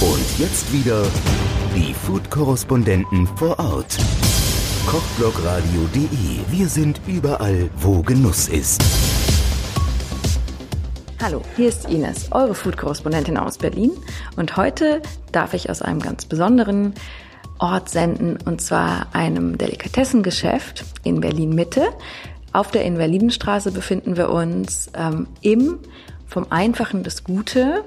Und jetzt wieder die Food-Korrespondenten vor Ort. Kochblogradio.de. Wir sind überall, wo Genuss ist. Hallo, hier ist Ines, eure Food-Korrespondentin aus Berlin. Und heute darf ich aus einem ganz besonderen Ort senden, und zwar einem Delikatessengeschäft in Berlin-Mitte. Auf der Invalidenstraße befinden wir uns ähm, im Vom Einfachen das Gute.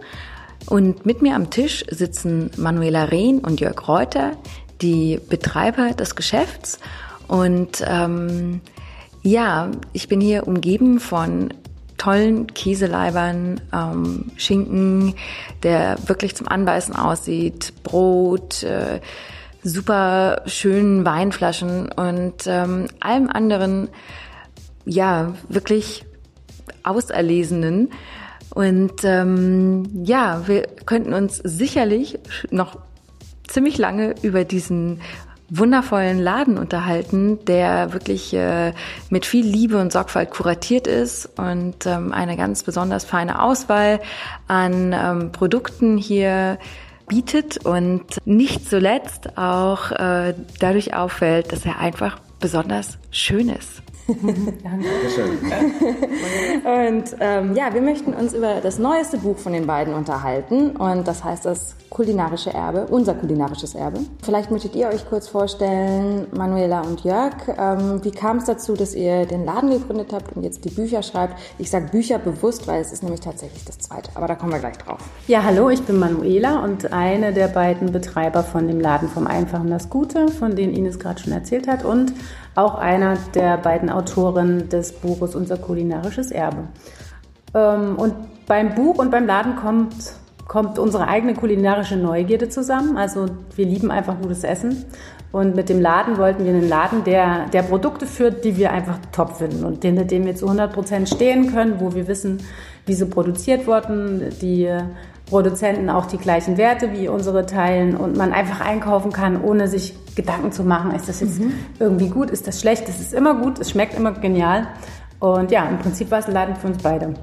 Und mit mir am Tisch sitzen Manuela Rehn und Jörg Reuter, die Betreiber des Geschäfts. Und ähm, ja, ich bin hier umgeben von tollen Käseleibern, ähm, Schinken, der wirklich zum Anbeißen aussieht, Brot, äh, super schönen Weinflaschen und ähm, allem anderen, ja, wirklich auserlesenen. Und ähm, ja, wir könnten uns sicherlich noch ziemlich lange über diesen wundervollen Laden unterhalten, der wirklich äh, mit viel Liebe und Sorgfalt kuratiert ist und ähm, eine ganz besonders feine Auswahl an ähm, Produkten hier bietet und nicht zuletzt auch äh, dadurch auffällt, dass er einfach besonders schön ist. Dankeschön. und ähm, ja, wir möchten uns über das neueste Buch von den beiden unterhalten und das heißt das kulinarische Erbe, unser kulinarisches Erbe. Vielleicht möchtet ihr euch kurz vorstellen, Manuela und Jörg, ähm, wie kam es dazu, dass ihr den Laden gegründet habt und jetzt die Bücher schreibt? Ich sage Bücher bewusst, weil es ist nämlich tatsächlich das zweite, aber da kommen wir gleich drauf. Ja, hallo, ich bin Manuela und eine der beiden Betreiber von dem Laden vom Einfachen das Gute, von denen Ines gerade schon erzählt hat und auch einer der beiden Autoren des Buches Unser kulinarisches Erbe. Ähm, und beim Buch und beim Laden kommt, kommt unsere eigene kulinarische Neugierde zusammen. Also wir lieben einfach gutes Essen. Und mit dem Laden wollten wir einen Laden, der, der Produkte führt, die wir einfach top finden und hinter dem wir zu 100 Prozent stehen können, wo wir wissen, wie sie produziert wurden, die Produzenten auch die gleichen Werte wie unsere teilen und man einfach einkaufen kann, ohne sich Gedanken zu machen, ist das jetzt mhm. irgendwie gut, ist das schlecht, es ist immer gut, es schmeckt immer genial. Und ja, im Prinzip war es ein Laden für uns beide.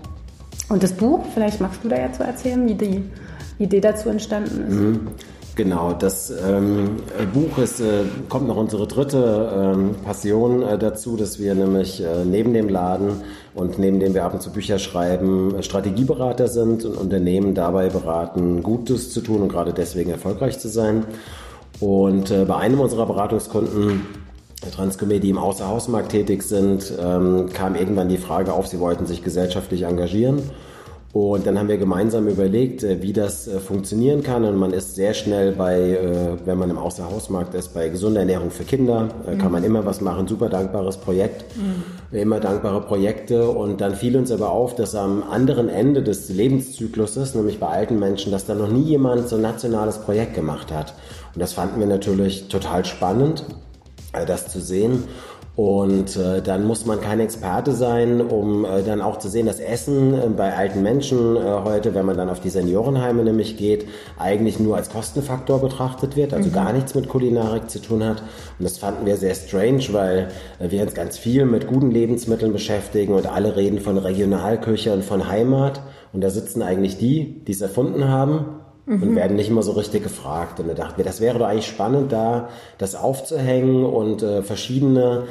Und das Buch, vielleicht magst du da ja zu erzählen, wie die Idee dazu entstanden ist. Mhm. Genau, das ähm, Buch ist, äh, kommt noch unsere dritte ähm, Passion äh, dazu, dass wir nämlich äh, neben dem Laden und neben dem wir ab und zu Bücher schreiben, äh, Strategieberater sind und Unternehmen dabei beraten, Gutes zu tun und gerade deswegen erfolgreich zu sein. Und äh, bei einem unserer Beratungskunden Transcomer, die im Außerhausmarkt tätig sind, ähm, kam irgendwann die Frage auf, sie wollten sich gesellschaftlich engagieren und dann haben wir gemeinsam überlegt, äh, wie das äh, funktionieren kann. Und man ist sehr schnell bei, äh, wenn man im Außerhausmarkt ist, bei gesunder Ernährung für Kinder, mhm. kann man immer was machen. Super dankbares Projekt, mhm. immer dankbare Projekte. Und dann fiel uns aber auf, dass am anderen Ende des Lebenszykluses, nämlich bei alten Menschen, dass da noch nie jemand so ein nationales Projekt gemacht hat. Und das fanden wir natürlich total spannend, das zu sehen. Und äh, dann muss man kein Experte sein, um äh, dann auch zu sehen, dass Essen äh, bei alten Menschen äh, heute, wenn man dann auf die Seniorenheime nämlich geht, eigentlich nur als Kostenfaktor betrachtet wird, also mhm. gar nichts mit Kulinarik zu tun hat. Und das fanden wir sehr strange, weil äh, wir uns ganz viel mit guten Lebensmitteln beschäftigen und alle reden von Regionalküche und von Heimat. Und da sitzen eigentlich die, die es erfunden haben, mhm. und werden nicht immer so richtig gefragt. Und da dachten wir, das wäre doch eigentlich spannend, da das aufzuhängen und äh, verschiedene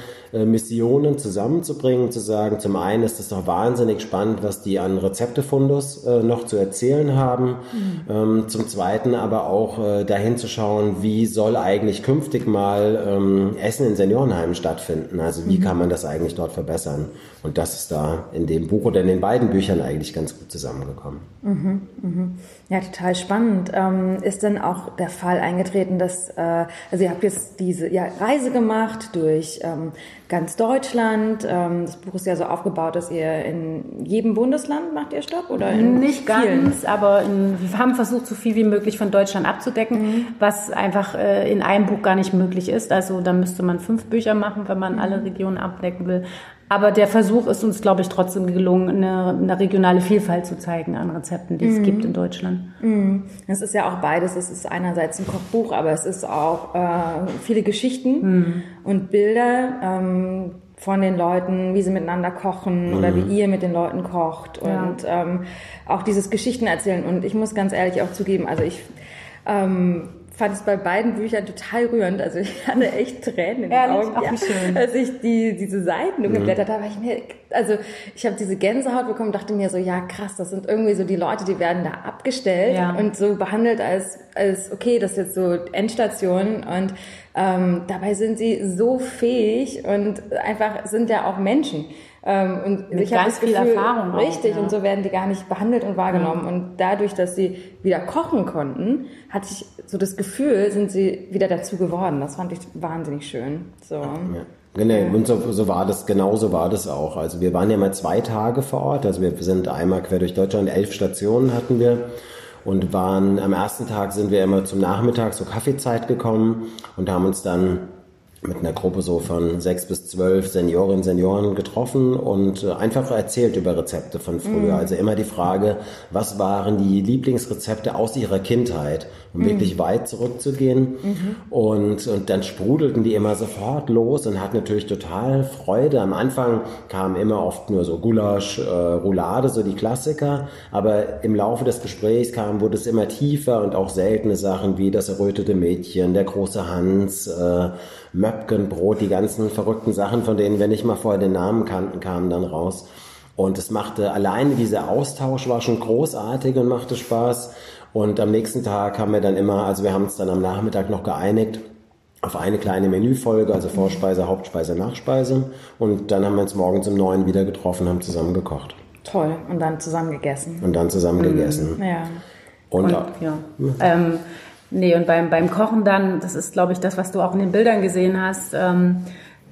Missionen zusammenzubringen, zu sagen, zum einen ist es doch wahnsinnig spannend, was die an Rezeptefundus äh, noch zu erzählen haben, mhm. ähm, zum zweiten aber auch äh, dahin zu schauen, wie soll eigentlich künftig mal ähm, Essen in Seniorenheimen stattfinden, also wie mhm. kann man das eigentlich dort verbessern und das ist da in dem Buch oder in den beiden Büchern eigentlich ganz gut zusammengekommen. Mhm, mh. Ja, total spannend. Ähm, ist denn auch der Fall eingetreten, dass, äh, also ihr habt jetzt diese ja, Reise gemacht durch ähm, ganz Deutschland. Ähm, das Buch ist ja so aufgebaut, dass ihr in jedem Bundesland macht ihr Stopp oder in nicht vielen? ganz, aber in, wir haben versucht, so viel wie möglich von Deutschland abzudecken, mhm. was einfach äh, in einem Buch gar nicht möglich ist. Also da müsste man fünf Bücher machen, wenn man mhm. alle Regionen abdecken will. Aber der Versuch ist uns, glaube ich, trotzdem gelungen, eine, eine regionale Vielfalt zu zeigen an Rezepten, die mhm. es gibt in Deutschland. Mhm. Es ist ja auch beides. Es ist einerseits ein Kochbuch, aber es ist auch äh, viele Geschichten mhm. und Bilder ähm, von den Leuten, wie sie miteinander kochen oder wie mhm. ihr mit den Leuten kocht und ja. ähm, auch dieses Geschichten erzählen. Und ich muss ganz ehrlich auch zugeben, also ich ähm, fand es bei beiden Büchern total rührend. Also ich hatte echt Tränen in den Ehrlich? Augen. Schön. Als ich die, diese Seiten Mhm. umgeblättert habe, war ich mir, also ich habe diese Gänsehaut bekommen, dachte mir so, ja krass, das sind irgendwie so die Leute, die werden da abgestellt Ja. und so behandelt als, als okay, das ist jetzt so Endstation und ähm, dabei sind sie so fähig und einfach sind ja auch Menschen. Ähm, und Mit ich habe ganz das viel Gefühl, Erfahrung auch, richtig, ja. und so werden die gar nicht behandelt und wahrgenommen. Und dadurch, dass sie wieder kochen konnten, hatte ich so das Gefühl, sind sie wieder dazu geworden. Das fand ich wahnsinnig schön. So. Ja. Genau, und so, so war das, genau so war das auch. Also wir waren ja mal zwei Tage vor Ort, also wir sind einmal quer durch Deutschland, elf Stationen hatten wir und waren, am ersten Tag sind wir immer zum Nachmittag zur Kaffeezeit gekommen und haben uns dann mit einer Gruppe so von sechs bis zwölf Seniorinnen und Senioren getroffen und äh, einfach erzählt über Rezepte von früher. Also immer die Frage, was waren die Lieblingsrezepte aus ihrer Kindheit, um wirklich weit zurückzugehen. Und, und dann sprudelten die immer sofort los und hatten natürlich total Freude. Am Anfang kam immer oft nur so Gulasch, äh, Roulade, so die Klassiker. Aber im Laufe des Gesprächs kam, wurde es immer tiefer und auch seltene Sachen wie das errötete Mädchen, der große Hans, äh, Möpkenbrot, die ganzen verrückten Sachen, von denen wir nicht mal vorher den Namen kannten, kamen dann raus. Und es machte alleine dieser Austausch war schon großartig und machte Spaß. Und am nächsten Tag haben wir dann immer, also wir haben uns dann am Nachmittag noch geeinigt auf eine kleine Menüfolge, also Vorspeise, Hauptspeise, Nachspeise. Und dann haben wir uns morgens um neun wieder getroffen, haben zusammen gekocht Toll. Und dann zusammen gegessen. und dann zusammen gegessen. Ja. Und, Und, ja. Ähm, nee, und beim, beim Kochen dann, das ist, glaube ich, das, was du auch in den Bildern gesehen hast, ähm,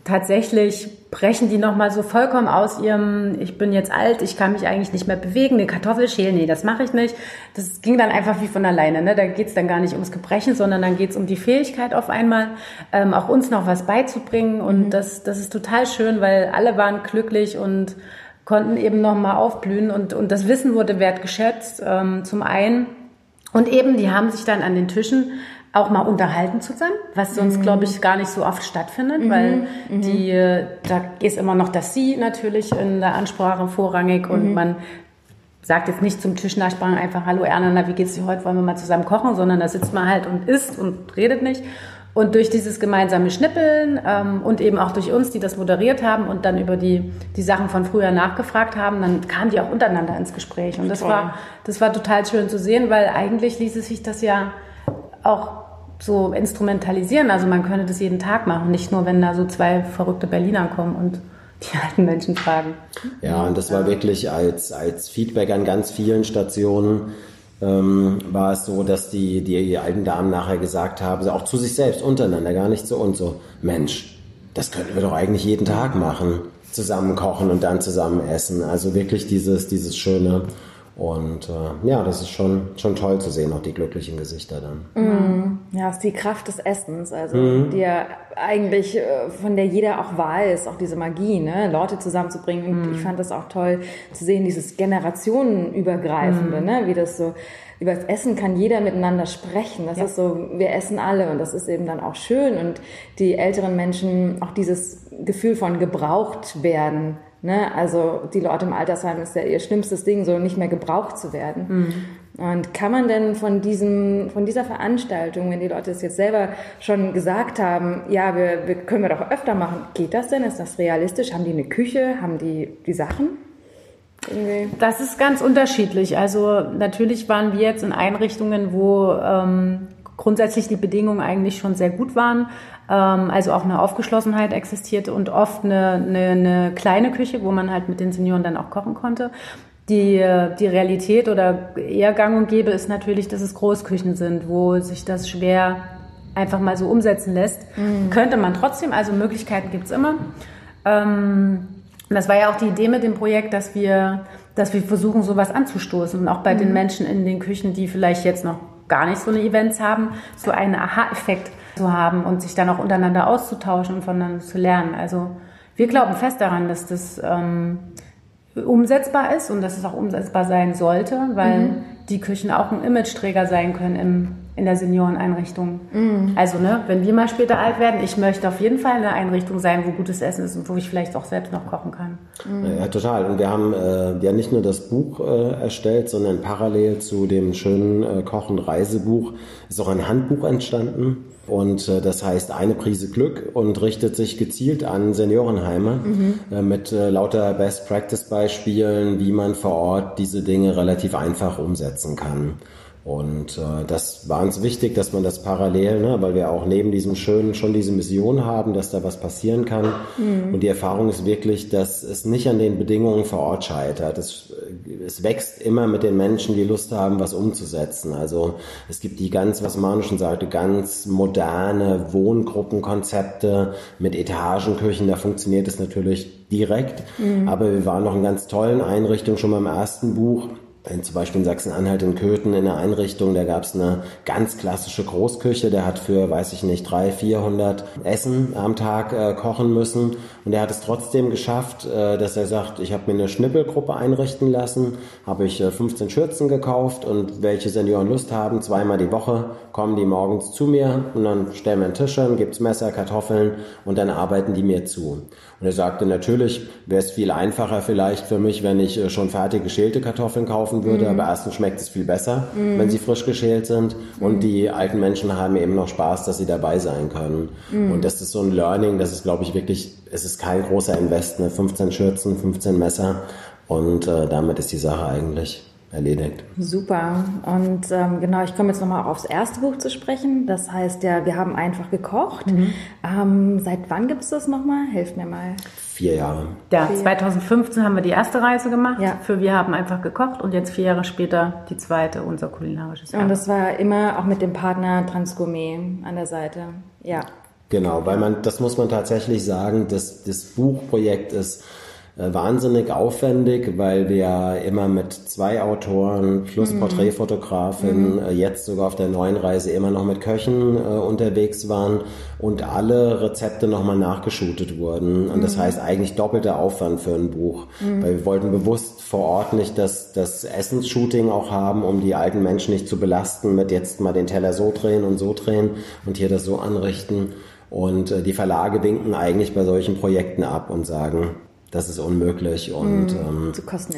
tatsächlich brechen die nochmal so vollkommen aus ihrem, ich bin jetzt alt, ich kann mich eigentlich nicht mehr bewegen, eine Kartoffel schälen, nee, das mache ich nicht. Das ging dann einfach wie von alleine. Ne? Da geht's dann gar nicht ums Gebrechen, sondern dann geht's um die Fähigkeit auf einmal, ähm, auch uns noch was beizubringen. Und das, das ist total schön, weil alle waren glücklich und konnten eben nochmal aufblühen und, und das Wissen wurde wertgeschätzt, ähm, zum einen. Und eben, die haben sich dann an den Tischen auch mal unterhalten zusammen, was sonst, glaube ich, gar nicht so oft stattfindet, weil die, äh, da ist immer noch das Sie natürlich in der Ansprache vorrangig und man sagt jetzt nicht zum Tischnachbarn einfach, hallo Erna, na, wie geht's dir heute, wollen wir mal zusammen kochen, sondern da sitzt man halt und isst und redet nicht. Und durch dieses gemeinsame Schnippeln ähm, und eben auch durch uns, die das moderiert haben und dann über die, die Sachen von früher nachgefragt haben, dann kamen die auch untereinander ins Gespräch. Und das Toll. war, das war total schön zu sehen, weil eigentlich ließe sich das ja auch so instrumentalisieren. Also man könnte das jeden Tag machen, nicht nur, wenn da so zwei verrückte Berliner kommen und die alten Menschen fragen. Ja, und das war wirklich als, als Feedback an ganz vielen Stationen ähm, war es so, dass die, die alten Damen nachher gesagt haben, auch zu sich selbst untereinander, gar nicht zu uns, so, Mensch, das könnten wir doch eigentlich jeden Tag machen. Zusammen kochen und dann zusammen essen. Also wirklich dieses, dieses Schöne. Und äh, ja, das ist schon, schon toll zu sehen, auch die glücklichen Gesichter dann. Ja, es ist die Kraft des Essens, also die ja eigentlich, äh, von der jeder auch weiß, auch diese Magie, ne, Leute zusammenzubringen. Und ich fand das auch toll zu sehen, dieses generationenübergreifende, ne, wie das so, über das Essen kann jeder miteinander sprechen. Das ist so, wir essen alle und das ist eben dann auch schön. Und die älteren Menschen auch dieses Gefühl von gebraucht werden. Ne? Also die Leute im Altersheim ist ja ihr schlimmstes Ding, so nicht mehr gebraucht zu werden. Und kann man denn von diesem, von dieser Veranstaltung, wenn die Leute es jetzt selber schon gesagt haben, ja, wir, wir können wir doch öfter machen, geht das denn? Ist das realistisch? Haben die eine Küche? Haben die die Sachen? Irgendwie? Das ist ganz unterschiedlich. Also natürlich waren wir jetzt in Einrichtungen, wo ähm, grundsätzlich die Bedingungen eigentlich schon sehr gut waren. Ähm, also auch eine Aufgeschlossenheit existierte und oft eine, eine, eine kleine Küche, wo man halt mit den Senioren dann auch kochen konnte. Die, die Realität oder eher gang und gäbe ist natürlich, dass es Großküchen sind, wo sich das schwer einfach mal so umsetzen lässt. Könnte man trotzdem, also Möglichkeiten gibt's immer. Ähm, und das war ja auch die Idee mit dem Projekt, dass wir, dass wir versuchen, sowas anzustoßen. Und auch bei den Menschen in den Küchen, die vielleicht jetzt noch gar nicht so eine Events haben, so einen Aha-Effekt zu haben und sich dann auch untereinander auszutauschen und voneinander zu lernen. Also wir glauben fest daran, dass das ähm, umsetzbar ist und dass es auch umsetzbar sein sollte, weil die Küchen auch ein Imageträger sein können im in der Senioreneinrichtung. Mhm. Also, ne, wenn wir mal später alt werden, ich möchte auf jeden Fall in einer Einrichtung sein, wo gutes Essen ist und wo ich vielleicht auch selbst noch kochen kann. Mhm. Ja, total. Und wir haben äh, ja nicht nur das Buch äh, erstellt, sondern parallel zu dem schönen äh, Kochen-Reisebuch ist auch ein Handbuch entstanden. Und äh, das heißt eine Prise Glück und richtet sich gezielt an Seniorenheime mhm. äh, mit äh, lauter Best-Practice-Beispielen, wie man vor Ort diese Dinge relativ einfach umsetzen kann. Und äh, das war uns wichtig, dass man das parallel, ne, weil wir auch neben diesem Schönen schon diese Mission haben, dass da was passieren kann. Mhm. Und die Erfahrung ist wirklich, dass es nicht an den Bedingungen vor Ort scheitert. Es, es wächst immer mit den Menschen, die Lust haben, was umzusetzen. Also es gibt die ganz, was Manu schon sagte, ganz moderne Wohngruppenkonzepte mit Etagenküchen. Da funktioniert es natürlich direkt. Mhm. Aber wir waren noch in ganz tollen Einrichtungen schon beim ersten Buch zum Beispiel in Sachsen-Anhalt in Köthen in der Einrichtung, da gab es eine ganz klassische Großküche, der hat für, weiß ich nicht, drei, vierhundert Essen am Tag äh, kochen müssen und er hat es trotzdem geschafft, äh, dass er sagt, ich habe mir eine Schnippelgruppe einrichten lassen, habe ich äh, 15 Schürzen gekauft und welche Senioren Lust haben, zweimal die Woche kommen die morgens zu mir und dann stellen wir einen Tisch hin, gibt's Messer, Kartoffeln und dann arbeiten die mir zu. Und er sagte, natürlich wäre es viel einfacher vielleicht für mich, wenn ich äh, schon fertig geschälte Kartoffeln kaufen würde, mhm. aber erstens schmeckt es viel besser, mhm. wenn sie frisch geschält sind und mhm. die alten Menschen haben eben noch Spaß, dass sie dabei sein können. Mhm. Und das ist so ein Learning, das ist, glaube ich, wirklich, es ist kein großer Invest, ne? 15 Schürzen, 15 Messer und äh, damit ist die Sache eigentlich erledigt. Super. Und ähm, genau, ich komme jetzt nochmal aufs erste Buch zu sprechen. Das heißt ja, wir haben einfach gekocht. Mhm. Ähm, seit wann gibt es das nochmal? Helft mir mal. Vier Jahre. Ja, 2015 haben wir die erste Reise gemacht ja. für Wir haben einfach gekocht und jetzt vier Jahre später die zweite, unser kulinarisches Jahr. Und das war immer auch mit dem Partner Transgourmet an der Seite. Ja. Genau, weil man, das muss man tatsächlich sagen, das, das Buchprojekt ist äh, wahnsinnig aufwendig, weil wir immer mit zwei Autoren plus mhm. Porträtfotografin, mhm. Äh, jetzt sogar auf der neuen Reise immer noch mit Köchen äh, unterwegs waren und alle Rezepte nochmal nachgeschootet wurden. Und mhm. das heißt eigentlich doppelter Aufwand für ein Buch, mhm. weil wir wollten bewusst vor Ort nicht das, das Essensshooting auch haben, um die alten Menschen nicht zu belasten mit jetzt mal den Teller so drehen und so drehen und hier das so anrichten. Und äh, die Verlage winken eigentlich bei solchen Projekten ab und sagen, das ist unmöglich. Und mm, ähm,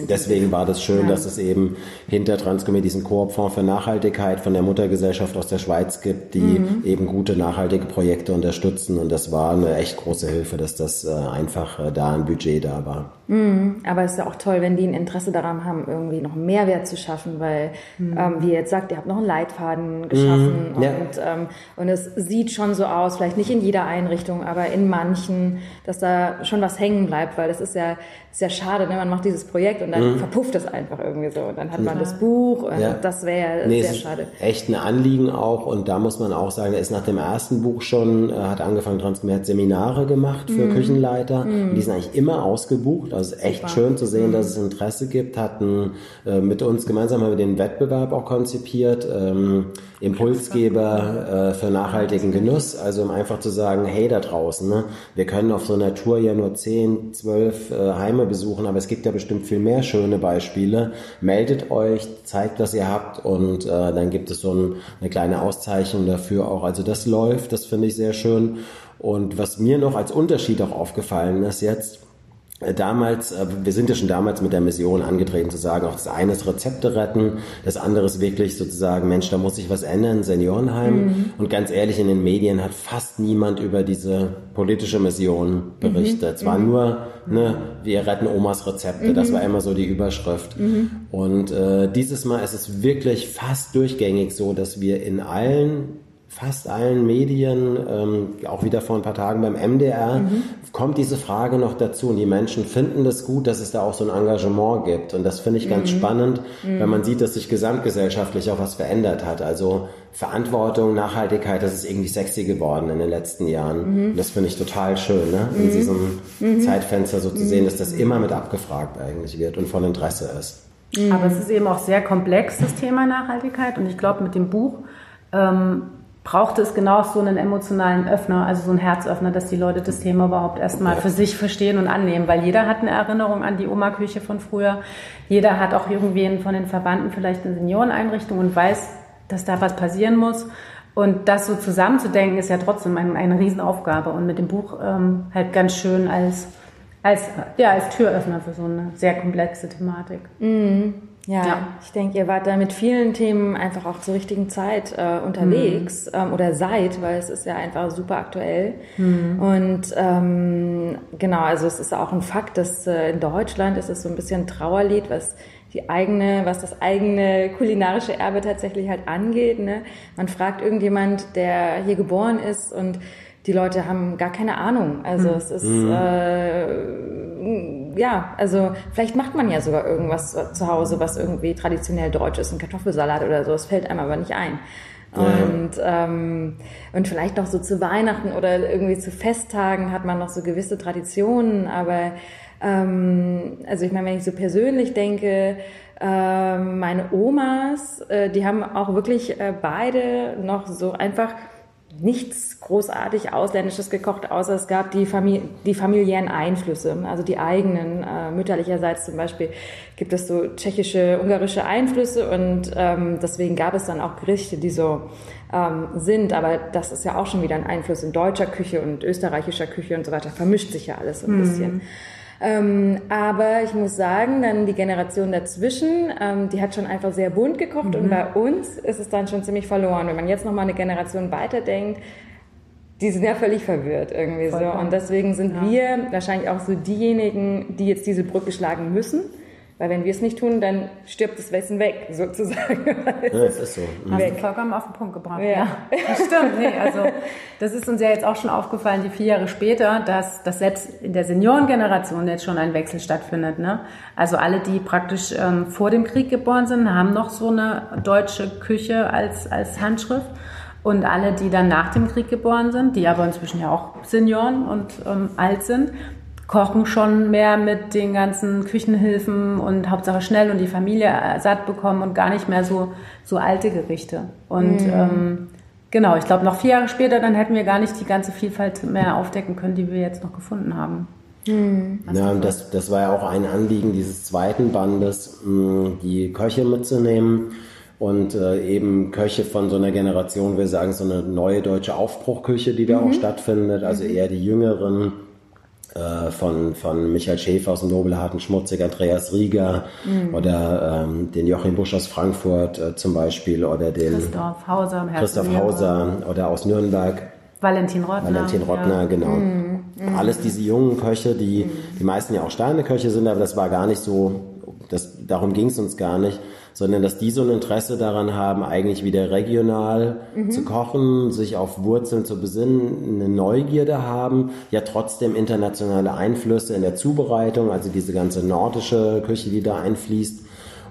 deswegen war das schön, ja. dass es eben hinter Transcomed diesen Koop-Fonds für Nachhaltigkeit von der Muttergesellschaft aus der Schweiz gibt, die mm. eben gute nachhaltige Projekte unterstützen. Und das war eine echt große Hilfe, dass das äh, einfach äh, da ein Budget da war. Mm, aber es ist ja auch toll, wenn die ein Interesse daran haben, irgendwie noch einen Mehrwert zu schaffen, weil, mhm. ähm, wie ihr jetzt sagt, ihr habt noch einen Leitfaden geschaffen mhm. ja. und, ähm, und es sieht schon so aus, vielleicht nicht in jeder Einrichtung, aber in manchen, dass da schon was hängen bleibt, weil das ist ja, ist ja schade, ne? man macht dieses Projekt und dann mhm. verpufft es einfach irgendwie so und dann hat man das Buch und ja. das wäre ja nee, sehr schade. Echt ein Anliegen auch und da muss man auch sagen, er ist nach dem ersten Buch schon, äh, hat angefangen, hat Seminare gemacht für mhm. Küchenleiter und die sind eigentlich immer ausgebucht also echt Super. schön zu sehen, dass es mhm. Interesse gibt. Hatten äh, mit uns gemeinsam haben wir den Wettbewerb auch konzipiert. Ähm, Impulsgeber äh, für nachhaltigen Genuss. Also um einfach zu sagen, hey da draußen, ne, wir können auf so einer Tour ja nur 10, 12 äh, Heime besuchen, aber es gibt ja bestimmt viel mehr schöne Beispiele. Meldet euch, zeigt, was ihr habt und äh, dann gibt es so ein, eine kleine Auszeichnung dafür auch. Also das läuft, das finde ich sehr schön. Und was mir noch als Unterschied auch aufgefallen ist jetzt, damals, äh, wir sind ja schon damals mit der Mission angetreten zu sagen, auch das eine ist Rezepte retten, das andere ist wirklich sozusagen, Mensch, da muss sich was ändern, Seniorenheim. Mhm. Und ganz ehrlich, in den Medien hat fast niemand über diese politische Mission berichtet. Mhm. Es war mhm. nur, ne, wir retten Omas Rezepte, das mhm. war immer so die Überschrift. Mhm. Und äh, dieses Mal ist es wirklich fast durchgängig so, dass wir in allen fast allen Medien, ähm, auch wieder vor ein paar Tagen beim MDR, mhm. kommt diese Frage noch dazu. Und die Menschen finden das gut, dass es da auch so ein Engagement gibt. Und das finde ich ganz mhm. spannend, mhm. wenn man sieht, dass sich gesamtgesellschaftlich auch was verändert hat. Also Verantwortung, Nachhaltigkeit, das ist irgendwie sexy geworden in den letzten Jahren. Mhm. Das finde ich total schön, ne? in mhm. diesem mhm. Zeitfenster so zu sehen, dass das immer mit abgefragt eigentlich wird und von Interesse ist. Aber es ist eben auch sehr komplex, das Thema Nachhaltigkeit. Und ich glaube, mit dem Buch ähm, brauchte es genau so einen emotionalen Öffner, also so einen Herzöffner, dass die Leute das Thema überhaupt erstmal für sich verstehen und annehmen, weil jeder hat eine Erinnerung an die Oma-Küche von früher. Jeder hat auch irgendwen von den Verwandten vielleicht eine Senioreneinrichtung und weiß, dass da was passieren muss. Und das so zusammenzudenken, ist ja trotzdem eine, eine Riesenaufgabe und mit dem Buch ähm, halt ganz schön als, als, ja, als Türöffner für so eine sehr komplexe Thematik. Mhm. Ja, ja, ich denke, ihr wart da mit vielen Themen einfach auch zur richtigen Zeit äh, unterwegs mhm. ähm, oder seid, weil es ist ja einfach super aktuell. Mhm. Und ähm, genau, also es ist auch ein Fakt, dass äh, in Deutschland ist es so ein bisschen ein Trauerlied, was die eigene, was das eigene kulinarische Erbe tatsächlich halt angeht. Ne? Man fragt irgendjemand, der hier geboren ist und die Leute haben gar keine Ahnung. Also mhm. es ist mhm. äh, ja, also vielleicht macht man ja sogar irgendwas zu Hause, was irgendwie traditionell deutsch ist, ein Kartoffelsalat oder so. Es fällt einem aber nicht ein. Und, ähm, und vielleicht noch so zu Weihnachten oder irgendwie zu Festtagen hat man noch so gewisse Traditionen, aber ähm, also ich meine, wenn ich so persönlich denke, äh, meine Omas, äh, die haben auch wirklich äh, beide noch so einfach nichts großartig Ausländisches gekocht, außer es gab die, Famili die familiären Einflüsse, also die eigenen. Äh, mütterlicherseits zum Beispiel gibt es so tschechische, ungarische Einflüsse und ähm, deswegen gab es dann auch Gerichte, die so ähm, sind. Aber das ist ja auch schon wieder ein Einfluss in deutscher Küche und österreichischer Küche und so weiter. Vermischt sich ja alles so ein mhm. bisschen. Ähm, aber ich muss sagen, dann die Generation dazwischen, ähm, die hat schon einfach sehr bunt gekocht mhm. und bei uns ist es dann schon ziemlich verloren. Wenn man jetzt noch mal eine Generation weiterdenkt, die sind ja völlig verwirrt irgendwie Vollkommen. so. Und deswegen sind ja. wir wahrscheinlich auch so diejenigen, die jetzt diese Brücke schlagen müssen. Weil wenn wir es nicht tun, dann stirbt das Wissen weg, sozusagen. ja, das ist so. Hast weg. du vollkommen auf den Punkt gebracht. Ja, ja. Das stimmt. Nee, also das ist uns ja jetzt auch schon aufgefallen, die vier Jahre später, dass, dass selbst in der Seniorengeneration jetzt schon ein Wechsel stattfindet. Ne? Also alle, die praktisch ähm, vor dem Krieg geboren sind, haben noch so eine deutsche Küche als, als Handschrift. Und alle, die dann nach dem Krieg geboren sind, die aber inzwischen ja auch Senioren und ähm, alt sind, kochen schon mehr mit den ganzen Küchenhilfen und Hauptsache schnell und die Familie satt bekommen und gar nicht mehr so, so alte Gerichte. Und mhm. ähm, genau, ich glaube, noch vier Jahre später, dann hätten wir gar nicht die ganze Vielfalt mehr aufdecken können, die wir jetzt noch gefunden haben. Mhm. Ja, und das, das war ja auch ein Anliegen dieses zweiten Bandes, die Köche mitzunehmen und äh, eben Köche von so einer Generation, wir sagen so eine neue deutsche Aufbruchküche, die da mhm. auch stattfindet, also mhm. eher die jüngeren äh, von, von Michael Schäfer aus dem Nobelharten Schmutzig, Andreas Rieger mhm. oder ähm, den Joachim Busch aus Frankfurt äh, zum Beispiel oder den Christoph Hauser, Christoph Hauser oder aus Nürnberg. Valentin Rottner. Valentin Rottner, ja. genau. Mhm. Mhm. Alles diese jungen Köche, die, mhm. die meisten ja auch Sterneköche sind, aber das war gar nicht so, das, darum ging es uns gar nicht sondern dass die so ein Interesse daran haben, eigentlich wieder regional mhm. zu kochen, sich auf Wurzeln zu besinnen, eine Neugierde haben, ja trotzdem internationale Einflüsse in der Zubereitung, also diese ganze nordische Küche, die da einfließt.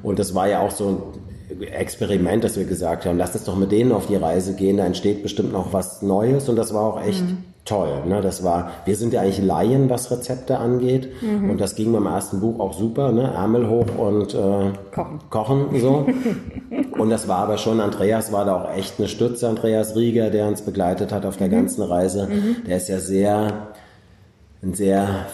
Und das war ja auch so ein Experiment, dass wir gesagt haben, lasst uns doch mit denen auf die Reise gehen, da entsteht bestimmt noch was Neues und das war auch echt mhm toll. Ne? Das war, wir sind ja eigentlich Laien, was Rezepte angeht. Mhm. Und das ging beim ersten Buch auch super, ne? Ärmel hoch und äh, kochen. kochen so. und das war aber schon, Andreas war da auch echt eine Stütze, Andreas Rieger, der uns begleitet hat auf der mhm. ganzen Reise. Mhm. Der ist ja sehr, ein sehr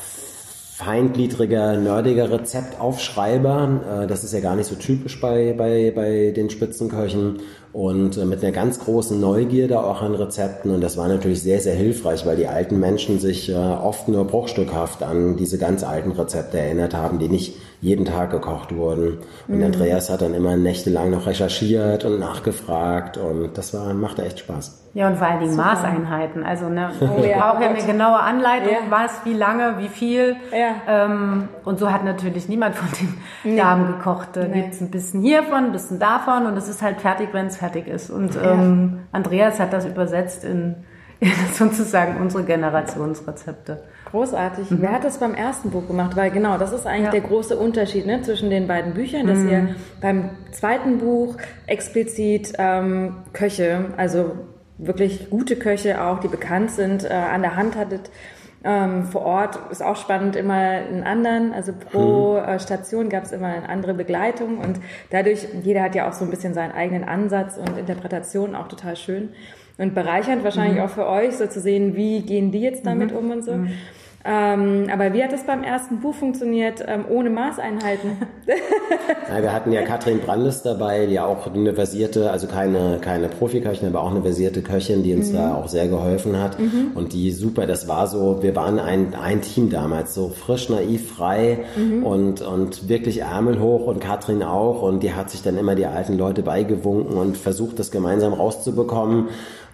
feingliedriger, nerdiger Rezeptaufschreiber. Äh, das ist ja gar nicht so typisch bei, bei, bei den Spitzenköchen und äh, mit einer ganz großen Neugierde auch an Rezepten. Und das war natürlich sehr, sehr hilfreich, weil die alten Menschen sich äh, oft nur bruchstückhaft an diese ganz alten Rezepte erinnert haben, die nicht jeden Tag gekocht wurden. Und mhm. Andreas hat dann immer nächtelang noch recherchiert und nachgefragt und das war, machte echt Spaß. Ja, und vor allen Dingen Super. Maßeinheiten. Also, ne, oh, ja. braucht ja eine genaue Anleitung, ja. was, wie lange, wie viel. Ja. Ähm, und so hat natürlich niemand von den nee. Damen gekocht. Da nee. gibt's ein bisschen hiervon, ein bisschen davon und es ist halt fertig, wenn es fertig ist. Und ähm, Andreas hat das übersetzt in, in sozusagen unsere Generationsrezepte. Großartig. Mhm. Wer hat das beim ersten Buch gemacht? Weil genau, das ist eigentlich ja. der große Unterschied ne, zwischen den beiden Büchern, dass mhm. ihr beim zweiten Buch explizit ähm, Köche, also wirklich gute Köche auch, die bekannt sind, äh, an der Hand hattet. Ähm, vor Ort ist auch spannend, immer einen anderen, also pro mhm. äh, Station gab es immer eine andere Begleitung und dadurch, jeder hat ja auch so ein bisschen seinen eigenen Ansatz und Interpretation, auch total schön und bereichernd wahrscheinlich mhm. auch für euch, so zu sehen, wie gehen die jetzt damit mhm. um und so. Ähm, aber wie hat es beim ersten Buch funktioniert, ähm, ohne Maßeinheiten? ja, wir hatten ja Katrin Brandes dabei, die auch eine versierte, also keine, keine Profiköchin, aber auch eine versierte Köchin, die uns mhm. da auch sehr geholfen hat. Mhm. Und die super, das war so, wir waren ein, ein Team damals, so frisch, naiv, frei mhm. und, und wirklich Ärmel hoch und Katrin auch. Und die hat sich dann immer die alten Leute beigewunken und versucht, das gemeinsam rauszubekommen.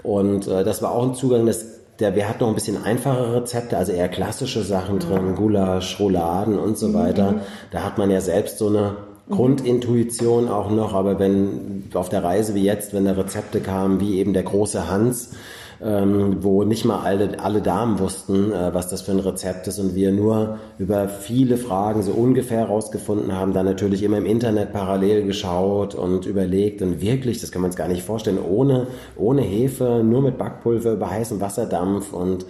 Und äh, das war auch ein Zugang, das der, wir hatten noch ein bisschen einfache Rezepte, also eher klassische Sachen drin, Gulasch, Rouladen und so weiter. Mhm. Da hat man ja selbst so eine Grundintuition auch noch, aber wenn auf der Reise wie jetzt, wenn da Rezepte kamen, wie eben der große Hans, ähm, wo nicht mal alle, alle Damen wussten, äh, was das für ein Rezept ist und wir nur über viele Fragen so ungefähr rausgefunden haben, dann natürlich immer im Internet parallel geschaut und überlegt und wirklich, das kann man sich gar nicht vorstellen, ohne, ohne Hefe, nur mit Backpulver über heißem Wasserdampf und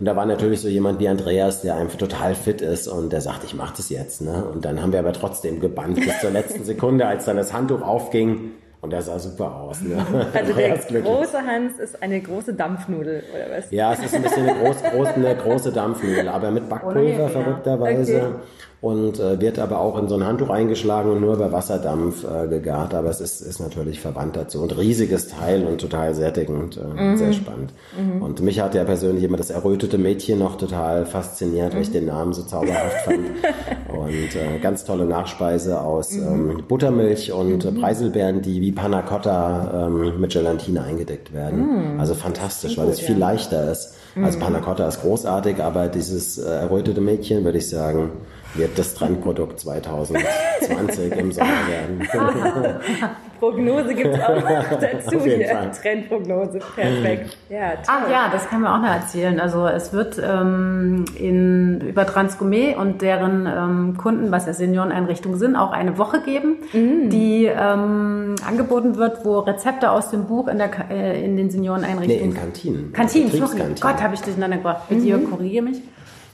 und da war natürlich so jemand wie Andreas, der einfach total fit ist und der sagt, ich mache das jetzt. Ne? Und dann haben wir aber trotzdem gebannt bis zur letzten Sekunde, als dann das Handtuch aufging und der sah super aus. Ne? Also der große Hans ist eine große Dampfnudel, oder was? Ja, es ist ein bisschen eine, groß, groß, eine große Dampfnudel, aber mit Backpulver verrückterweise. Okay und äh, wird aber auch in so ein Handtuch eingeschlagen und nur über Wasserdampf äh, gegart. Aber es ist, ist natürlich verwandt dazu und riesiges Teil und total sättigend, äh, mhm. sehr spannend. Mhm. Und mich hat ja persönlich immer das errötete Mädchen noch total fasziniert, mhm. weil ich mhm. den Namen so zauberhaft fand. Und äh, ganz tolle Nachspeise aus mhm. ähm, Buttermilch und äh, Preiselbeeren, die wie Panna Cotta ähm, mit Gelatine eingedeckt werden. Also fantastisch, weil es viel leichter ist. Also Panna Cotta ist großartig, aber dieses äh, errötete Mädchen, würde ich sagen, wird das Trendprodukt 2020 im Sommer werden. Prognose gibt es auch noch dazu hier. Trendprognose, perfekt. Ja, Ach ja, das kann man auch noch erzählen. Also es wird ähm, in, über Transgourmet und deren ähm, Kunden, was ja Senioreneinrichtungen sind, auch eine Woche geben, mm. die ähm, angeboten wird, wo Rezepte aus dem Buch in, der, äh, in den Senioreneinrichtungen... Nee, in Kantinen. Kantinen, sorry. Gott, habe ich durcheinander gebracht. Bitte mhm. korrigiere mich.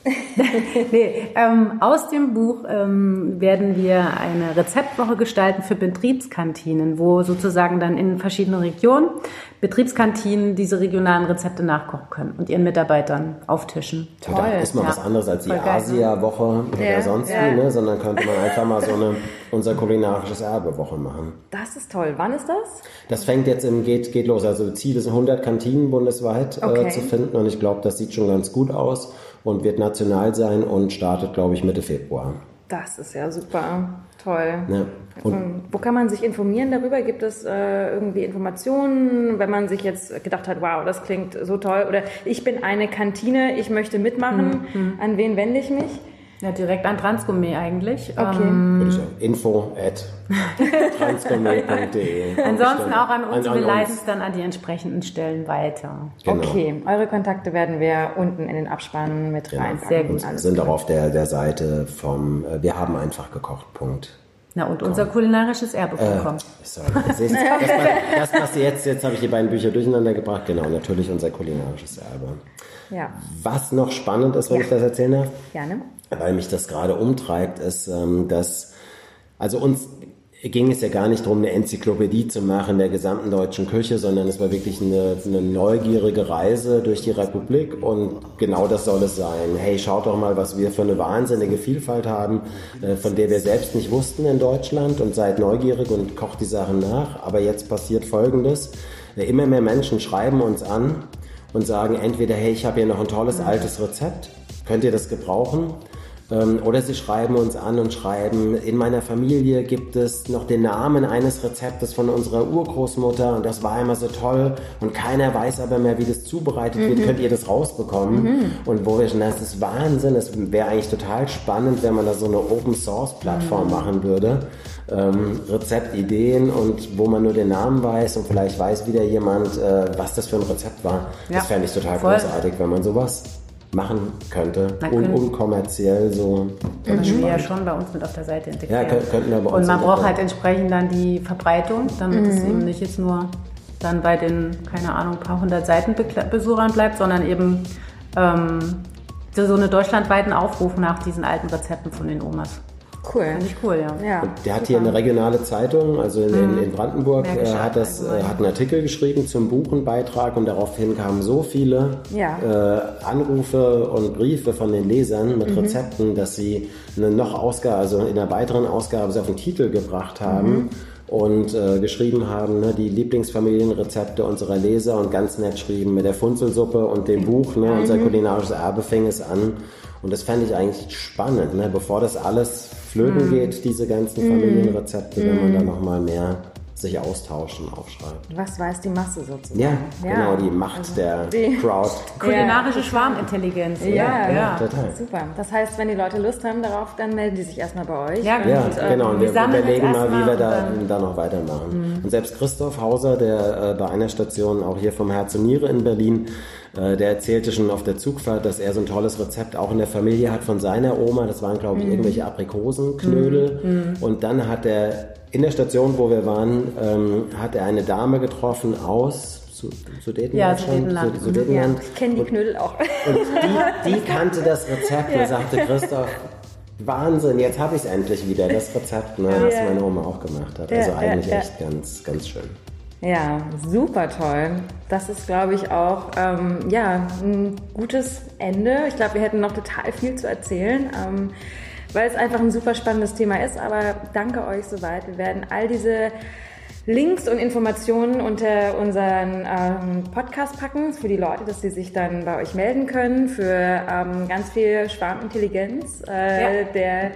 nee, ähm, aus dem Buch ähm, werden wir eine Rezeptwoche gestalten für Betriebskantinen, wo sozusagen dann in verschiedenen Regionen Betriebskantinen diese regionalen Rezepte nachkochen können und ihren Mitarbeitern auftischen. Toll. Da ist mal ja. was anderes als die Asia-Woche oder ja, sonst ja. wie, ne? sondern könnte man einfach mal so eine unser kulinarisches Erbe-Woche machen. Das ist toll. Wann ist das? Das fängt jetzt im geht, geht los. Also Ziel ist 100 Kantinen bundesweit äh, okay. äh, zu finden und ich glaube, das sieht schon ganz gut aus und wird national sein und startet, glaube ich, Mitte Februar. Das ist ja super. Toll. Ja. wo kann man sich informieren darüber? Gibt es äh, irgendwie Informationen, wenn man sich jetzt gedacht hat, wow, das klingt so toll? Oder ich bin eine Kantine, ich möchte mitmachen. Mhm. An wen wende ich mich? Ja, direkt an Transgourmet eigentlich. Okay. Ähm, Info at transgourmet.de. Ansonsten auch an uns, an, an wir leiten es dann an die entsprechenden Stellen weiter. Genau. Okay, eure Kontakte werden wir unten in den Abspann mit genau. reinpacken. Sehr gut. Wir sind auch auf der, der Seite vom äh, Wir haben einfach gekocht. Punkt. Na und unser kulinarisches Erbe äh, Sorry, das, das, das passt jetzt, jetzt habe ich die beiden Bücher durcheinander gebracht. Genau, natürlich unser kulinarisches Erbe. Ja. Was noch spannend ist, wenn ja. ich das erzählen darf. Gerne weil mich das gerade umtreibt, ist, ähm, dass, also uns ging es ja gar nicht darum, eine Enzyklopädie zu machen der gesamten deutschen Küche, sondern es war wirklich eine, eine neugierige Reise durch die Republik und genau das soll es sein. Hey, schaut doch mal, was wir für eine wahnsinnige Vielfalt haben, äh, von der wir selbst nicht wussten in Deutschland und seid neugierig und kocht die Sachen nach. Aber jetzt passiert Folgendes. Immer mehr Menschen schreiben uns an und sagen entweder, hey, ich habe hier noch ein tolles altes Rezept, könnt ihr das gebrauchen? Ähm, oder sie schreiben uns an und schreiben, in meiner Familie gibt es noch den Namen eines Rezeptes von unserer Urgroßmutter und das war immer so toll und keiner weiß aber mehr, wie das zubereitet mhm. wird. Könnt ihr das rausbekommen? Mhm. Und wo wir schon, das ist Wahnsinn. Es wäre eigentlich total spannend, wenn man da so eine Open Source Plattform mhm. machen würde. Ähm, Rezeptideen und wo man nur den Namen weiß und vielleicht weiß wieder jemand, äh, was das für ein Rezept war. Ja. Das fände ich total Voll. großartig, wenn man sowas machen könnte. Un unkommerziell so. Können wir ja schon bei uns mit auf der Seite integrieren. Ja, könnten wir bei uns Und man braucht halt entsprechend dann die Verbreitung, damit mhm. es eben nicht jetzt nur dann bei den, keine Ahnung, paar hundert Seitenbesuchern bleibt, sondern eben ähm, so eine deutschlandweiten Aufruf nach diesen alten Rezepten von den Omas. Cool. Finde ich cool, ja. Ja. Und der hat hier eine regionale Zeitung, also in, in, in Brandenburg, äh, hat, das, äh, hat einen Artikel geschrieben zum Buch, einen Beitrag und daraufhin kamen so viele Ja. äh, Anrufe und Briefe von den Lesern mit Rezepten, dass sie eine noch Ausgabe, also in einer weiteren Ausgabe sie auf den Titel gebracht haben. Und äh, geschrieben haben, ne, die Lieblingsfamilienrezepte unserer Leser und ganz nett schrieben mit der Funzelsuppe und dem Buch, ne, unser kulinarisches Erbe fing es an. Und das fände ich eigentlich spannend, ne? bevor das alles flöten geht, diese ganzen Familienrezepte, wenn man da nochmal mehr sich austauschen, aufschreibt. Was weiß die Masse sozusagen? Ja, Ja. genau, die Macht der die- Crowd. Kulinarische Schwarmintelligenz. oder? Ja, ja. Total. Super. Das heißt, wenn die Leute Lust haben darauf, dann melden die sich erstmal bei euch. Ja, Ja, Und, ähm, genau. Und wir, wir überlegen mal, wie wir da, da noch weitermachen. Und selbst Christoph Hauser, der äh, bei einer Station auch hier vom Herz und Niere in Berlin, äh, der erzählte schon auf der Zugfahrt, dass er so ein tolles Rezept auch in der Familie hat von seiner Oma. Das waren, glaube ich, irgendwelche Aprikosenknödel. Und dann hat er in der Station, wo wir waren, ähm, hat er eine Dame getroffen aus Su- Sudetenland. Ja, Sudetenland. Su- Sudetenland. Ich kenne die Knödel auch. Und die, die kannte das Rezept und sagte, Christoph, Wahnsinn, jetzt habe ich es endlich wieder, das Rezept, ne, was Ja. meine Oma auch gemacht hat. Ja, Also ja, eigentlich ja. echt ganz, ganz schön. Ja, super toll. Das ist, glaube ich, auch ähm, ja, ein gutes Ende. Ich glaube, wir hätten noch total viel zu erzählen, ähm, weil es einfach ein super spannendes Thema ist. Aber danke euch soweit. Wir werden all diese Links und Informationen unter unseren ähm, Podcast packen für die Leute, dass sie sich dann bei euch melden können für ähm, ganz viel Schwarmintelligenz äh, Ja. der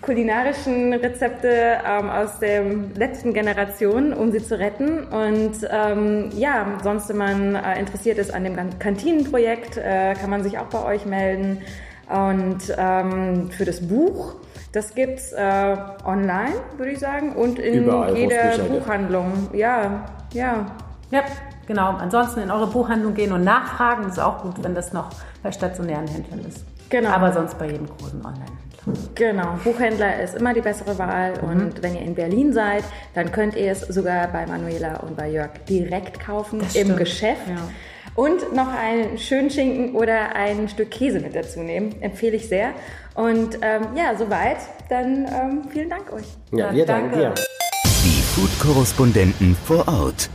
kulinarischen Rezepte ähm, aus der letzten Generation, um sie zu retten. Und ähm, ja, sonst, wenn man äh, interessiert ist an dem Kan- Kantinenprojekt, äh, kann man sich auch bei euch melden. Und ähm, für das Buch, das gibt's äh, online, würde ich sagen, und in Überall, jeder. Buchhandlung. Ja, ja. Ja, genau. Ansonsten in eure Buchhandlung gehen und nachfragen. Das ist auch gut, wenn das noch bei stationären Händlern ist. Genau. Aber sonst bei jedem großen Online-Händler. Genau, Buchhändler ist immer die bessere Wahl Mhm. und wenn ihr in Berlin seid, dann könnt ihr es sogar bei Manuela und bei Jörg direkt kaufen im stimmt. Geschäft. Ja. Und noch einen schönen Schinken oder ein Stück Käse mit dazu nehmen. Empfehle ich sehr. Und ähm, ja, soweit. Dann ähm, vielen Dank euch. Ja, Ja, wir danken danke. dir. Die Food-Korrespondenten vor Ort.